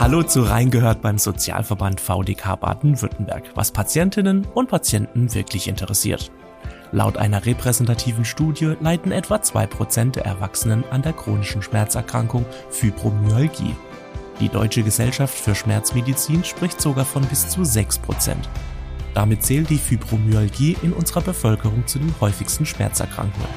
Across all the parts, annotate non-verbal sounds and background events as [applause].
Hallo zu Reingehört beim Sozialverband VDK Baden-Württemberg, was Patientinnen und Patienten wirklich interessiert. Laut einer repräsentativen Studie leiden etwa 2% der Erwachsenen an der chronischen Schmerzerkrankung Fibromyalgie. Die Deutsche Gesellschaft für Schmerzmedizin spricht sogar von bis zu 6%. Damit zählt die Fibromyalgie in unserer Bevölkerung zu den häufigsten Schmerzerkrankungen.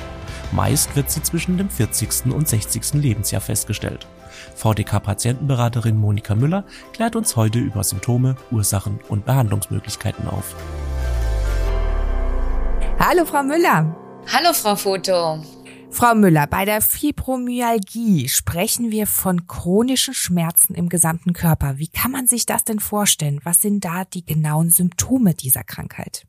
Meist wird sie zwischen dem 40. und 60. Lebensjahr festgestellt. VDK-Patientenberaterin Monika Müller klärt uns heute über Symptome, Ursachen und Behandlungsmöglichkeiten auf. Hallo Frau Müller. Hallo Frau Foto. Frau Müller, bei der Fibromyalgie sprechen wir von chronischen Schmerzen im gesamten Körper. Wie kann man sich das denn vorstellen? Was sind da die genauen Symptome dieser Krankheit?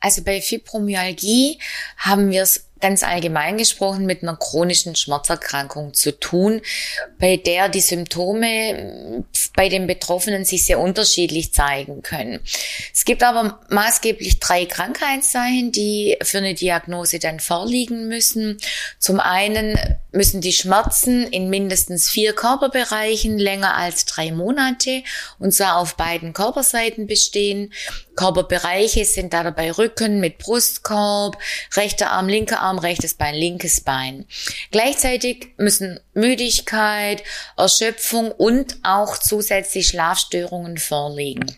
Also bei Fibromyalgie haben wir es ganz allgemein gesprochen mit einer chronischen Schmerzerkrankung zu tun, bei der die Symptome bei den Betroffenen sich sehr unterschiedlich zeigen können. Es gibt aber maßgeblich drei Krankheitszeichen, die für eine Diagnose dann vorliegen müssen. Zum einen müssen die Schmerzen in mindestens vier Körperbereichen länger als drei Monate und zwar auf beiden Körperseiten bestehen. Körperbereiche sind da dabei Rücken mit Brustkorb, rechter Arm, linker Arm, rechtes Bein, linkes Bein. Gleichzeitig müssen Müdigkeit, Erschöpfung und auch zusätzlich Schlafstörungen vorliegen.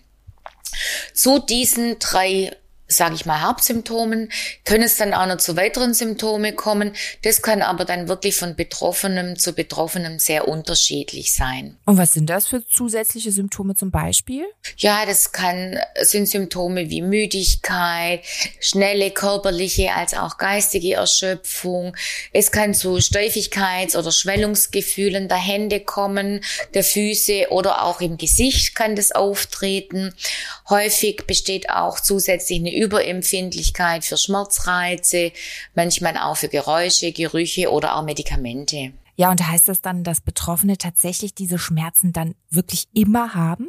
Zu diesen drei sage ich mal, Hauptsymptomen, können es dann auch noch zu weiteren Symptomen kommen. Das kann aber dann wirklich von Betroffenem zu Betroffenem sehr unterschiedlich sein. Und was sind das für zusätzliche Symptome zum Beispiel? Ja, das kann, sind Symptome wie Müdigkeit, schnelle körperliche als auch geistige Erschöpfung. Es kann zu Steifigkeits- oder Schwellungsgefühlen der Hände kommen, der Füße oder auch im Gesicht kann das auftreten. Häufig besteht auch zusätzlich eine Überempfindlichkeit für Schmerzreize, manchmal auch für Geräusche, Gerüche oder auch Medikamente. Ja, und heißt das dann, dass Betroffene tatsächlich diese Schmerzen dann wirklich immer haben?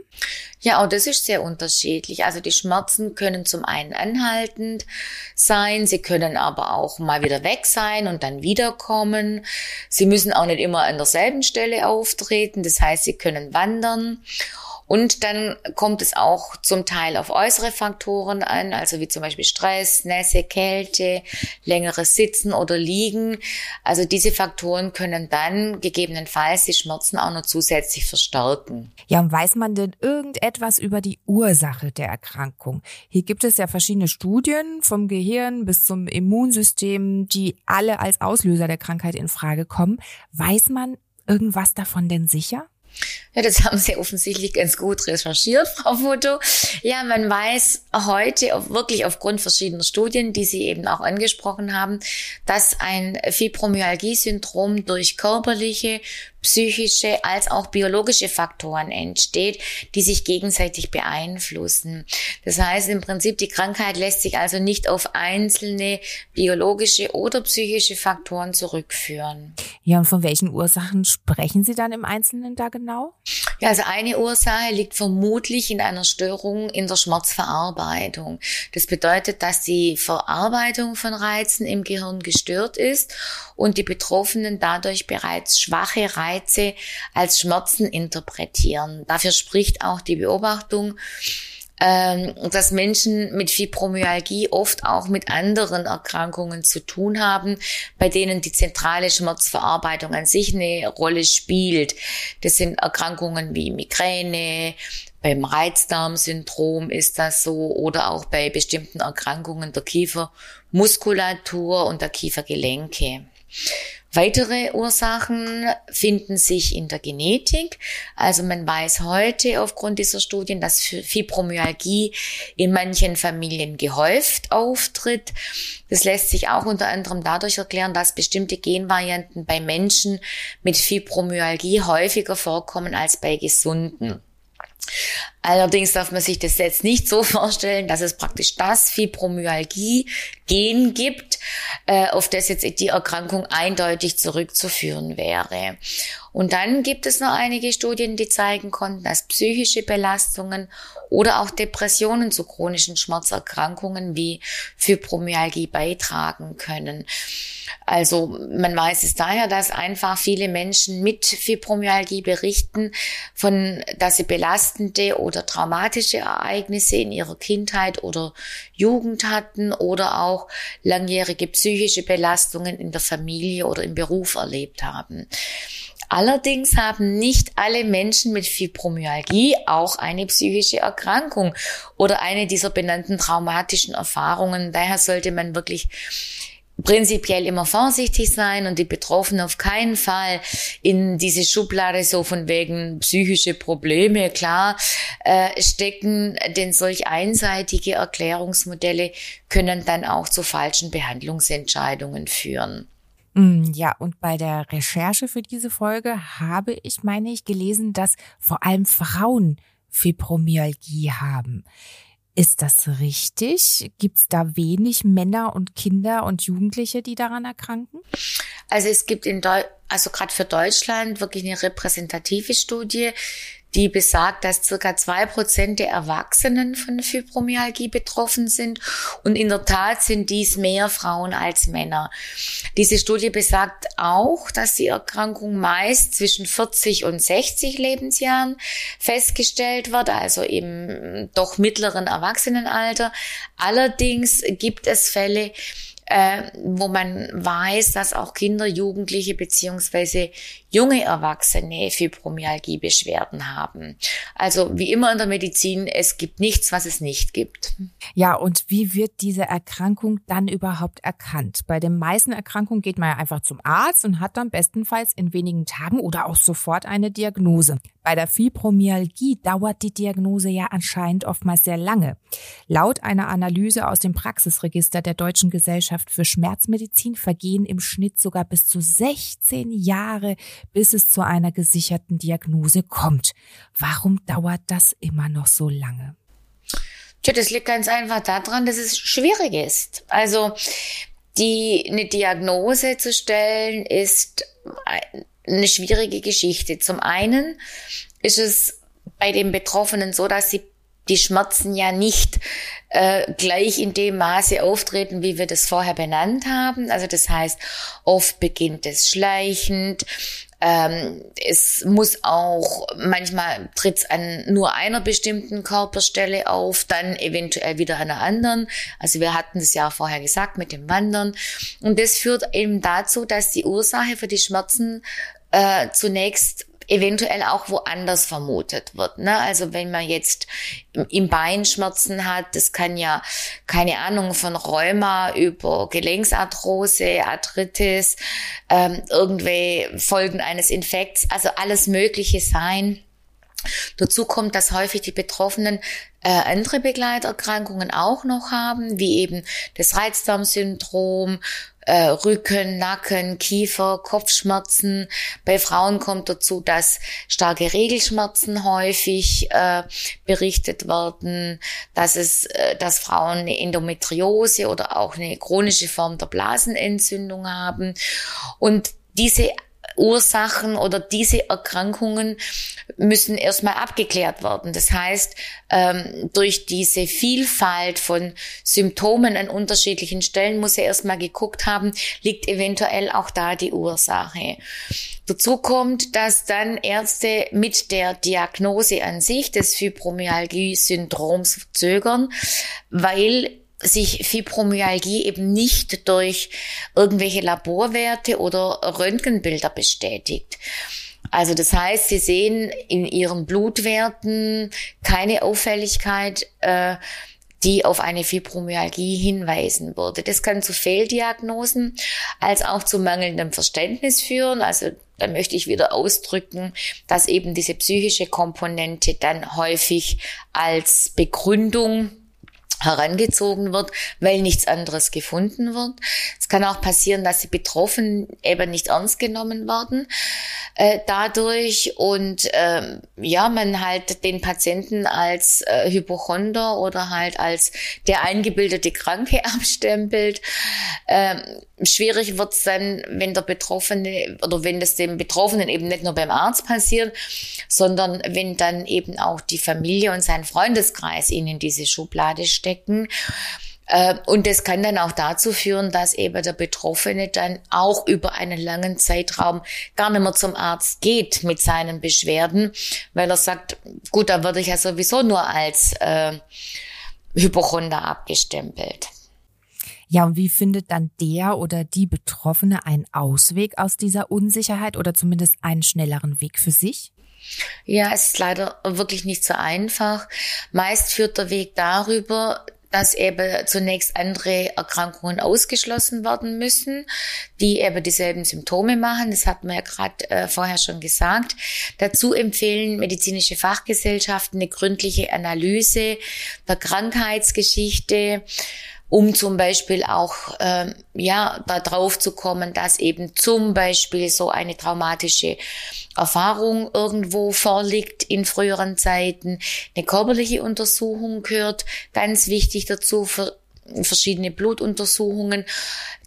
Ja, auch das ist sehr unterschiedlich. Also die Schmerzen können zum einen anhaltend sein, sie können aber auch mal wieder weg sein und dann wiederkommen. Sie müssen auch nicht immer an derselben Stelle auftreten, das heißt, sie können wandern. Und dann kommt es auch zum Teil auf äußere Faktoren an, also wie zum Beispiel Stress, Nässe, Kälte, längeres Sitzen oder Liegen. Also diese Faktoren können dann gegebenenfalls die Schmerzen auch noch zusätzlich verstärken. Ja, und weiß man denn irgendetwas über die Ursache der Erkrankung? Hier gibt es ja verschiedene Studien vom Gehirn bis zum Immunsystem, die alle als Auslöser der Krankheit in Frage kommen. Weiß man irgendwas davon denn sicher? Ja, das haben Sie offensichtlich ganz gut recherchiert, Frau Foto. Ja, man weiß heute wirklich aufgrund verschiedener Studien, die Sie eben auch angesprochen haben, dass ein Fibromyalgie-Syndrom durch körperliche, psychische als auch biologische Faktoren entsteht, die sich gegenseitig beeinflussen. Das heißt im Prinzip, die Krankheit lässt sich also nicht auf einzelne biologische oder psychische Faktoren zurückführen. Ja, und von welchen Ursachen sprechen Sie dann im Einzelnen da genau? Ja, also eine Ursache liegt vermutlich in einer Störung in der Schmerzverarbeitung. Das bedeutet, dass die Verarbeitung von Reizen im Gehirn gestört ist und die Betroffenen dadurch bereits schwache Reize Reize als Schmerzen interpretieren. Dafür spricht auch die Beobachtung, ähm, dass Menschen mit Fibromyalgie oft auch mit anderen Erkrankungen zu tun haben, bei denen die zentrale Schmerzverarbeitung an sich eine Rolle spielt. Das sind Erkrankungen wie Migräne, beim Reizdarmsyndrom ist das so oder auch bei bestimmten Erkrankungen der Kiefermuskulatur und der Kiefergelenke. Weitere Ursachen finden sich in der Genetik. Also man weiß heute aufgrund dieser Studien, dass Fibromyalgie in manchen Familien gehäuft auftritt. Das lässt sich auch unter anderem dadurch erklären, dass bestimmte Genvarianten bei Menschen mit Fibromyalgie häufiger vorkommen als bei Gesunden. Allerdings darf man sich das jetzt nicht so [laughs] vorstellen, dass es praktisch das Fibromyalgie-Gen gibt, äh, auf das jetzt die Erkrankung eindeutig zurückzuführen wäre. Und dann gibt es noch einige Studien, die zeigen konnten, dass psychische Belastungen oder auch Depressionen zu chronischen Schmerzerkrankungen wie Fibromyalgie beitragen können. Also man weiß es daher, dass einfach viele Menschen mit Fibromyalgie berichten, von, dass sie belastende oder traumatische Ereignisse in ihrer Kindheit oder Jugend hatten oder auch langjährige psychische Belastungen in der Familie oder im Beruf erlebt haben. Allerdings haben nicht alle Menschen mit Fibromyalgie auch eine psychische Erkrankung oder eine dieser benannten traumatischen Erfahrungen. Daher sollte man wirklich prinzipiell immer vorsichtig sein und die Betroffenen auf keinen Fall in diese Schublade so von wegen psychische Probleme klar äh, stecken, denn solch einseitige Erklärungsmodelle können dann auch zu falschen Behandlungsentscheidungen führen. Mm, ja, und bei der Recherche für diese Folge habe ich, meine ich, gelesen, dass vor allem Frauen Fibromyalgie haben. Ist das richtig? Gibt es da wenig Männer und Kinder und Jugendliche, die daran erkranken? Also es gibt in Deu also gerade für Deutschland wirklich eine repräsentative Studie, die besagt, dass circa zwei Prozent der Erwachsenen von Fibromyalgie betroffen sind. Und in der Tat sind dies mehr Frauen als Männer. Diese Studie besagt auch, dass die Erkrankung meist zwischen 40 und 60 Lebensjahren festgestellt wird, also im doch mittleren Erwachsenenalter. Allerdings gibt es Fälle, äh, wo man weiß, dass auch Kinder, Jugendliche beziehungsweise junge Erwachsene Fibromyalgie-Beschwerden haben. Also wie immer in der Medizin, es gibt nichts, was es nicht gibt. Ja, und wie wird diese Erkrankung dann überhaupt erkannt? Bei den meisten Erkrankungen geht man ja einfach zum Arzt und hat dann bestenfalls in wenigen Tagen oder auch sofort eine Diagnose. Bei der Fibromyalgie dauert die Diagnose ja anscheinend oftmals sehr lange. Laut einer Analyse aus dem Praxisregister der Deutschen Gesellschaft für Schmerzmedizin vergehen im Schnitt sogar bis zu 16 Jahre, bis es zu einer gesicherten Diagnose kommt. Warum dauert das immer noch so lange? Tja, das liegt ganz einfach daran, dass es schwierig ist. Also die eine Diagnose zu stellen ist eine schwierige Geschichte. Zum einen ist es bei den Betroffenen so, dass sie die Schmerzen ja nicht äh, gleich in dem Maße auftreten, wie wir das vorher benannt haben. Also das heißt, oft beginnt es schleichend, ähm, es muss auch, manchmal tritt es an nur einer bestimmten Körperstelle auf, dann eventuell wieder an einer anderen. Also wir hatten das ja vorher gesagt mit dem Wandern. Und das führt eben dazu, dass die Ursache für die Schmerzen äh, zunächst eventuell auch woanders vermutet wird. Ne? Also wenn man jetzt im Bein Schmerzen hat, das kann ja keine Ahnung von Rheuma über Gelenksarthrose, Arthritis, ähm, irgendwelche Folgen eines Infekts, also alles Mögliche sein. Dazu kommt, dass häufig die Betroffenen äh, andere Begleiterkrankungen auch noch haben, wie eben das Reizdarmsyndrom, äh, Rücken, Nacken, Kiefer, Kopfschmerzen. Bei Frauen kommt dazu, dass starke Regelschmerzen häufig äh, berichtet werden, dass es, äh, dass Frauen eine Endometriose oder auch eine chronische Form der Blasenentzündung haben. Und diese Ursachen oder diese Erkrankungen müssen erstmal abgeklärt werden. Das heißt, ähm, durch diese Vielfalt von Symptomen an unterschiedlichen Stellen muss er erstmal geguckt haben, liegt eventuell auch da die Ursache. Dazu kommt, dass dann Ärzte mit der Diagnose an sich des Fibromyalgie-Syndroms zögern, weil sich Fibromyalgie eben nicht durch irgendwelche Laborwerte oder Röntgenbilder bestätigt. Also das heißt, Sie sehen in Ihren Blutwerten keine Auffälligkeit, äh, die auf eine Fibromyalgie hinweisen würde. Das kann zu Fehldiagnosen als auch zu mangelndem Verständnis führen. Also da möchte ich wieder ausdrücken, dass eben diese psychische Komponente dann häufig als Begründung herangezogen wird, weil nichts anderes gefunden wird. Es kann auch passieren, dass die Betroffenen eben nicht ernst genommen werden. äh, dadurch und ähm, ja, man halt den Patienten als äh, Hypochonder oder halt als der eingebildete Kranke [laughs] abstempelt. Ähm, schwierig wird's dann, wenn der Betroffene oder wenn das dem Betroffenen eben nicht nur beim Arzt passiert, sondern wenn dann eben auch die Familie und sein Freundeskreis ihn in diese Schublade stecken. Äh, und das kann dann auch dazu führen, dass eben der Betroffene dann auch über einen langen Zeitraum gar nicht mehr zum Arzt geht mit seinen Beschwerden, weil er sagt, gut, da würde ich ja sowieso nur als äh, Hypochonder abgestempelt. Ja, und wie findet dann der oder die Betroffene einen Ausweg aus dieser Unsicherheit oder zumindest einen schnelleren Weg für sich? Ja, es ist leider wirklich nicht so einfach. Meist führt der Weg darüber, dass eben zunächst andere Erkrankungen ausgeschlossen werden müssen, die eben dieselben Symptome machen. Das hat man ja gerade äh, vorher schon gesagt. Dazu empfehlen medizinische Fachgesellschaften eine gründliche Analyse der Krankheitsgeschichte, um zum Beispiel auch ähm, ja darauf zu kommen, dass eben zum Beispiel so eine traumatische Erfahrung irgendwo vorliegt in früheren Zeiten. Eine körperliche Untersuchung gehört ganz wichtig dazu für verschiedene Blutuntersuchungen.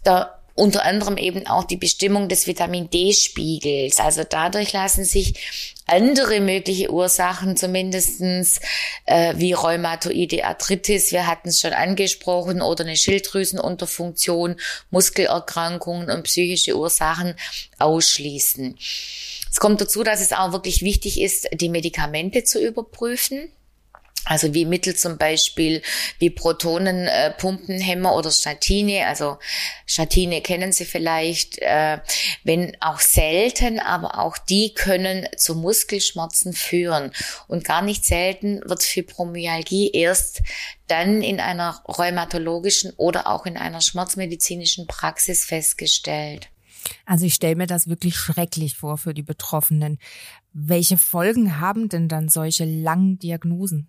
Da unter anderem eben auch die Bestimmung des Vitamin D-Spiegels. Also dadurch lassen sich andere mögliche Ursachen, zumindestens äh, wie rheumatoide Arthritis, wir hatten es schon angesprochen, oder eine Schilddrüsenunterfunktion, Muskelerkrankungen und psychische Ursachen ausschließen. Es kommt dazu, dass es auch wirklich wichtig ist, die Medikamente zu überprüfen. Also wie Mittel zum Beispiel wie Protonenpumpenhemmer oder Statine. Also Statine kennen Sie vielleicht, äh, wenn auch selten, aber auch die können zu Muskelschmerzen führen. Und gar nicht selten wird Fibromyalgie erst dann in einer rheumatologischen oder auch in einer schmerzmedizinischen Praxis festgestellt. Also ich stelle mir das wirklich schrecklich vor für die Betroffenen. Welche Folgen haben denn dann solche langen Diagnosen?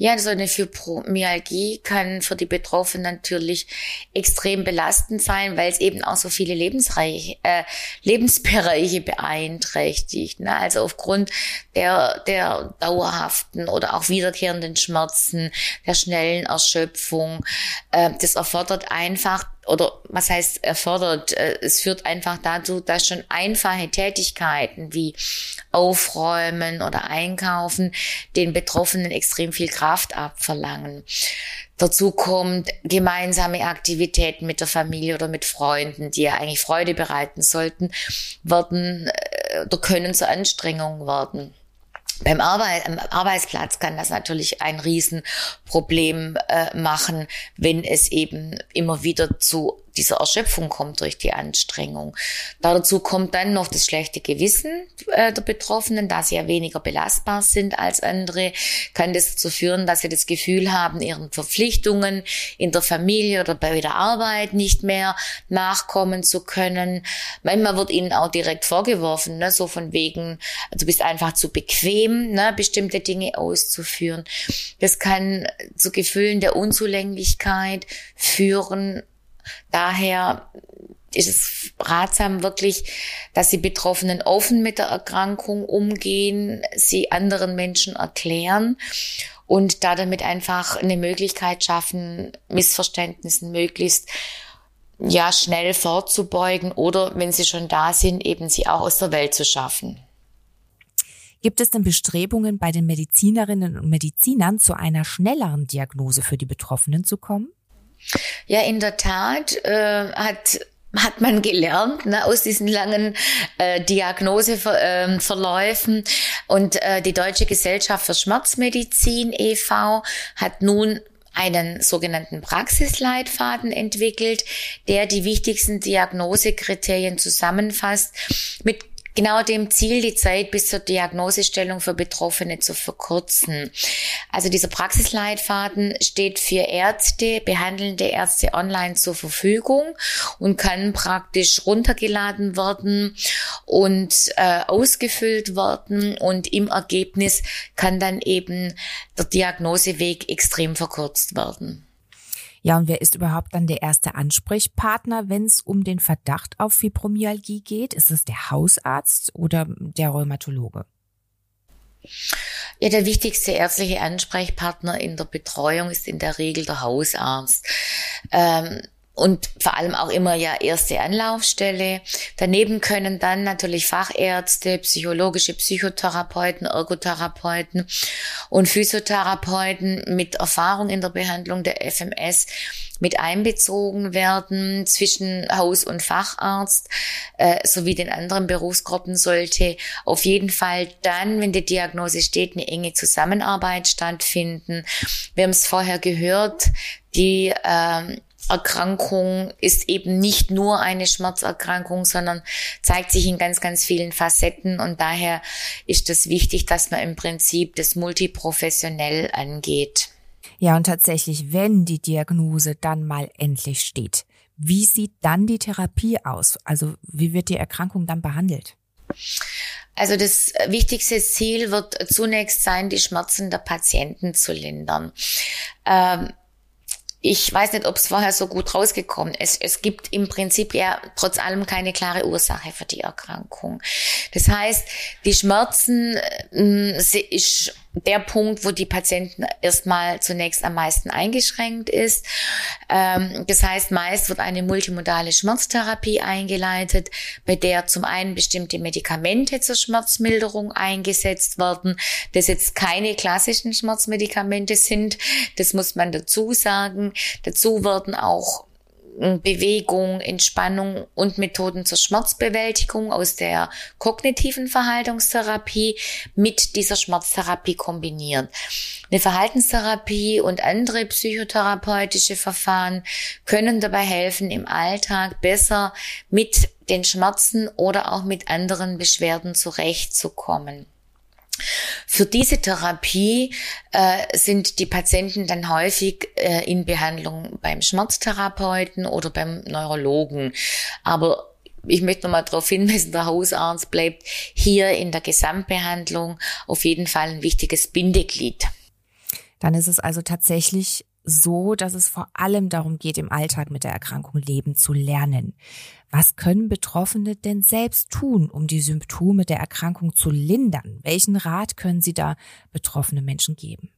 Ja, so eine Fibromyalgie kann für die Betroffenen natürlich extrem belastend sein, weil es eben auch so viele Lebensreiche, äh, Lebensbereiche beeinträchtigt. Ne? Also aufgrund der, der dauerhaften oder auch wiederkehrenden Schmerzen, der schnellen Erschöpfung. Äh, das erfordert einfach oder was heißt erfordert, äh, es führt einfach dazu, dass schon einfache Tätigkeiten wie Aufräumen oder Einkaufen den Betroffenen extrem viel Kraft abverlangen. Dazu kommt gemeinsame Aktivitäten mit der Familie oder mit Freunden, die ja eigentlich Freude bereiten sollten, werden äh, oder können zur Anstrengung werden. Beim Arbeit, am Arbeitsplatz kann das natürlich ein Riesenproblem äh, machen, wenn es eben immer wieder zu dieser Erschöpfung kommt durch die Anstrengung. Dazu kommt dann noch das schlechte Gewissen äh, der Betroffenen, da sie ja weniger belastbar sind als andere, kann das dazu führen, dass sie das Gefühl haben, ihren Verpflichtungen in der Familie oder bei der Arbeit nicht mehr nachkommen zu können. Manchmal wird ihnen auch direkt vorgeworfen, ne, so von wegen, du bist einfach zu bequem, ne, bestimmte Dinge auszuführen. Das kann zu Gefühlen der Unzulänglichkeit führen, Daher ist es ratsam wirklich, dass die Betroffenen offen mit der Erkrankung umgehen, sie anderen Menschen erklären und da damit einfach eine Möglichkeit schaffen, Missverständnissen möglichst ja schnell vorzubeugen oder wenn sie schon da sind, eben sie auch aus der Welt zu schaffen. Gibt es denn Bestrebungen bei den Medizinerinnen und Medizinern zu einer schnelleren Diagnose für die Betroffenen zu kommen? Ja, in der Tat äh, hat hat man gelernt ne, aus diesen langen äh, Diagnoseverläufen. Und äh, die Deutsche Gesellschaft für Schmerzmedizin e.V. hat nun einen sogenannten Praxisleitfaden entwickelt, der die wichtigsten Diagnosekriterien zusammenfasst mit genau dem Ziel, die Zeit bis zur Diagnosestellung für Betroffene zu verkürzen. Also dieser Praxisleitfaden steht für Ärzte, behandelnde Ärzte online zur Verfügung und kann praktisch runtergeladen werden und äh, ausgefüllt werden und im Ergebnis kann dann eben der Diagnoseweg extrem verkürzt werden. Ja, und wer ist überhaupt dann der erste Ansprechpartner, wenn es um den Verdacht auf Fibromyalgie geht? Ist es der Hausarzt oder der Rheumatologe? Ja, der wichtigste ärztliche Ansprechpartner in der Betreuung ist in der Regel der Hausarzt. Ähm, und vor allem auch immer ja erste Anlaufstelle. Daneben können dann natürlich Fachärzte, psychologische Psychotherapeuten, Ergotherapeuten und Physiotherapeuten mit Erfahrung in der Behandlung der FMS mit einbezogen werden. Zwischen Haus- und Facharzt äh, sowie den anderen Berufsgruppen sollte auf jeden Fall dann, wenn die Diagnose steht, eine enge Zusammenarbeit stattfinden. Wir haben es vorher gehört, die ähm, Erkrankung ist eben nicht nur eine Schmerzerkrankung, sondern zeigt sich in ganz, ganz vielen Facetten. Und daher ist es wichtig, dass man im Prinzip das multiprofessionell angeht. Ja, und tatsächlich, wenn die Diagnose dann mal endlich steht, wie sieht dann die Therapie aus? Also wie wird die Erkrankung dann behandelt? Also das wichtigste Ziel wird zunächst sein, die Schmerzen der Patienten zu lindern. Ähm, ich weiß nicht, ob es vorher so gut rausgekommen ist. Es gibt im Prinzip ja trotz allem keine klare Ursache für die Erkrankung. Das heißt, die Schmerzen äh, ist der Punkt, wo die Patienten erstmal zunächst am meisten eingeschränkt ist. Ähm, das heißt, meist wird eine multimodale Schmerztherapie eingeleitet, bei der zum einen bestimmte Medikamente zur Schmerzmilderung eingesetzt werden, das jetzt keine klassischen Schmerzmedikamente sind. Das muss man dazu sagen. Dazu werden auch Bewegung, Entspannung und Methoden zur Schmerzbewältigung aus der kognitiven Verhaltenstherapie mit dieser Schmerztherapie kombiniert. Eine Verhaltenstherapie und andere psychotherapeutische Verfahren können dabei helfen, im Alltag besser mit den Schmerzen oder auch mit anderen Beschwerden zurechtzukommen. Für diese Therapie äh, sind die Patienten dann häufig äh, in Behandlung beim Schmerztherapeuten oder beim Neurologen. Aber ich möchte nochmal darauf hinweisen, der Hausarzt bleibt hier in der Gesamtbehandlung auf jeden Fall ein wichtiges Bindeglied. Dann ist es also tatsächlich so, dass es vor allem darum geht, im Alltag mit der Erkrankung leben zu lernen. Was können Betroffene denn selbst tun, um die Symptome der Erkrankung zu lindern? Welchen Rat können Sie da betroffene Menschen geben?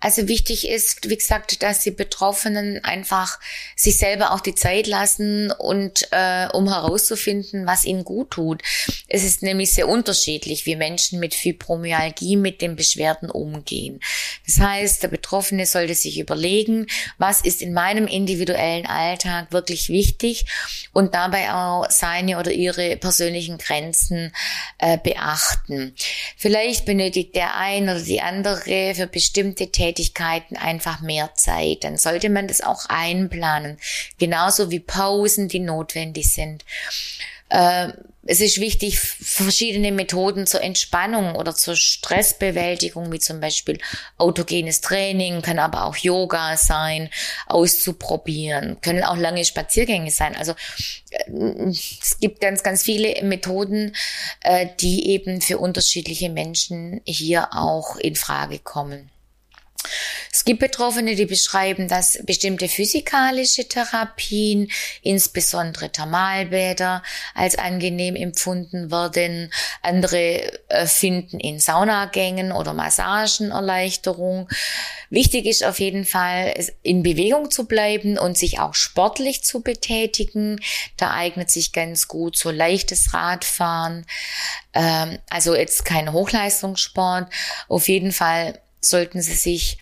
Also wichtig ist, wie gesagt, dass die Betroffenen einfach sich selber auch die Zeit lassen und äh, um herauszufinden, was ihnen gut tut. Es ist nämlich sehr unterschiedlich, wie Menschen mit Fibromyalgie mit den Beschwerden umgehen. Das heißt, der Betroffene sollte sich überlegen, was ist in meinem individuellen Alltag wirklich wichtig und dabei auch seine oder ihre persönlichen Grenzen äh, beachten. Vielleicht benötigt der ein oder die andere für bestimmte Tätigkeiten einfach mehr Zeit. Dann sollte man das auch einplanen. Genauso wie Pausen, die notwendig sind. Äh, es ist wichtig, verschiedene Methoden zur Entspannung oder zur Stressbewältigung, wie zum Beispiel autogenes Training, kann aber auch Yoga sein, auszuprobieren, können auch lange Spaziergänge sein. Also äh, es gibt ganz, ganz viele Methoden, äh, die eben für unterschiedliche Menschen hier auch in Frage kommen. Es gibt Betroffene, die beschreiben, dass bestimmte physikalische Therapien, insbesondere Thermalbäder, als angenehm empfunden werden. Andere äh, finden in Saunagängen oder Massagen Erleichterung. Wichtig ist auf jeden Fall, in Bewegung zu bleiben und sich auch sportlich zu betätigen. Da eignet sich ganz gut so leichtes Radfahren. Ähm, also jetzt kein Hochleistungssport. Auf jeden Fall sollten sie sich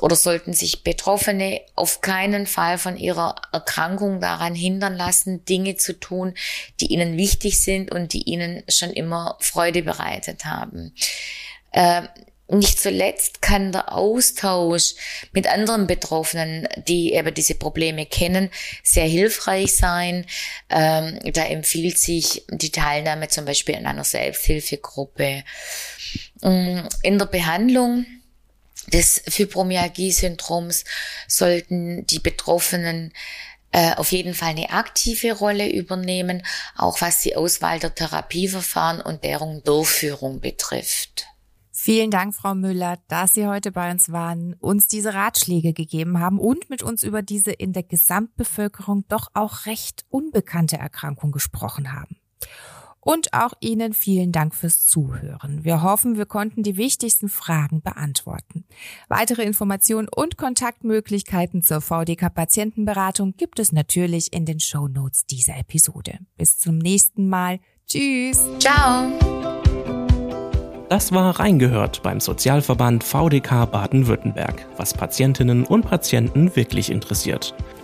oder sollten sich Betroffene auf keinen Fall von ihrer Erkrankung daran hindern lassen, Dinge zu tun, die ihnen wichtig sind und die ihnen schon immer Freude bereitet haben. Äh, nicht zuletzt kann der Austausch mit anderen Betroffenen, die eben diese Probleme kennen, sehr hilfreich sein. Ähm, da empfiehlt sich die Teilnahme zum Beispiel in einer Selbsthilfegruppe. Mm, in der Behandlung des Fibromyalgie-Syndroms sollten die Betroffenen äh, auf jeden Fall eine aktive Rolle übernehmen, auch was die Auswahl der Therapieverfahren und deren Durchführung betrifft. Vielen Dank, Frau Müller, dass Sie heute bei uns waren, uns diese Ratschläge gegeben haben und mit uns über diese in der Gesamtbevölkerung doch auch recht unbekannte Erkrankung gesprochen haben. Und auch Ihnen vielen Dank fürs Zuhören. Wir hoffen, wir konnten die wichtigsten Fragen beantworten. Weitere Informationen und Kontaktmöglichkeiten zur VDK Patientenberatung gibt es natürlich in den Show Notes dieser Episode. Bis zum nächsten Mal. Tschüss. Ciao. Das war Reingehört beim Sozialverband VDK Baden-Württemberg, was Patientinnen und Patienten wirklich interessiert.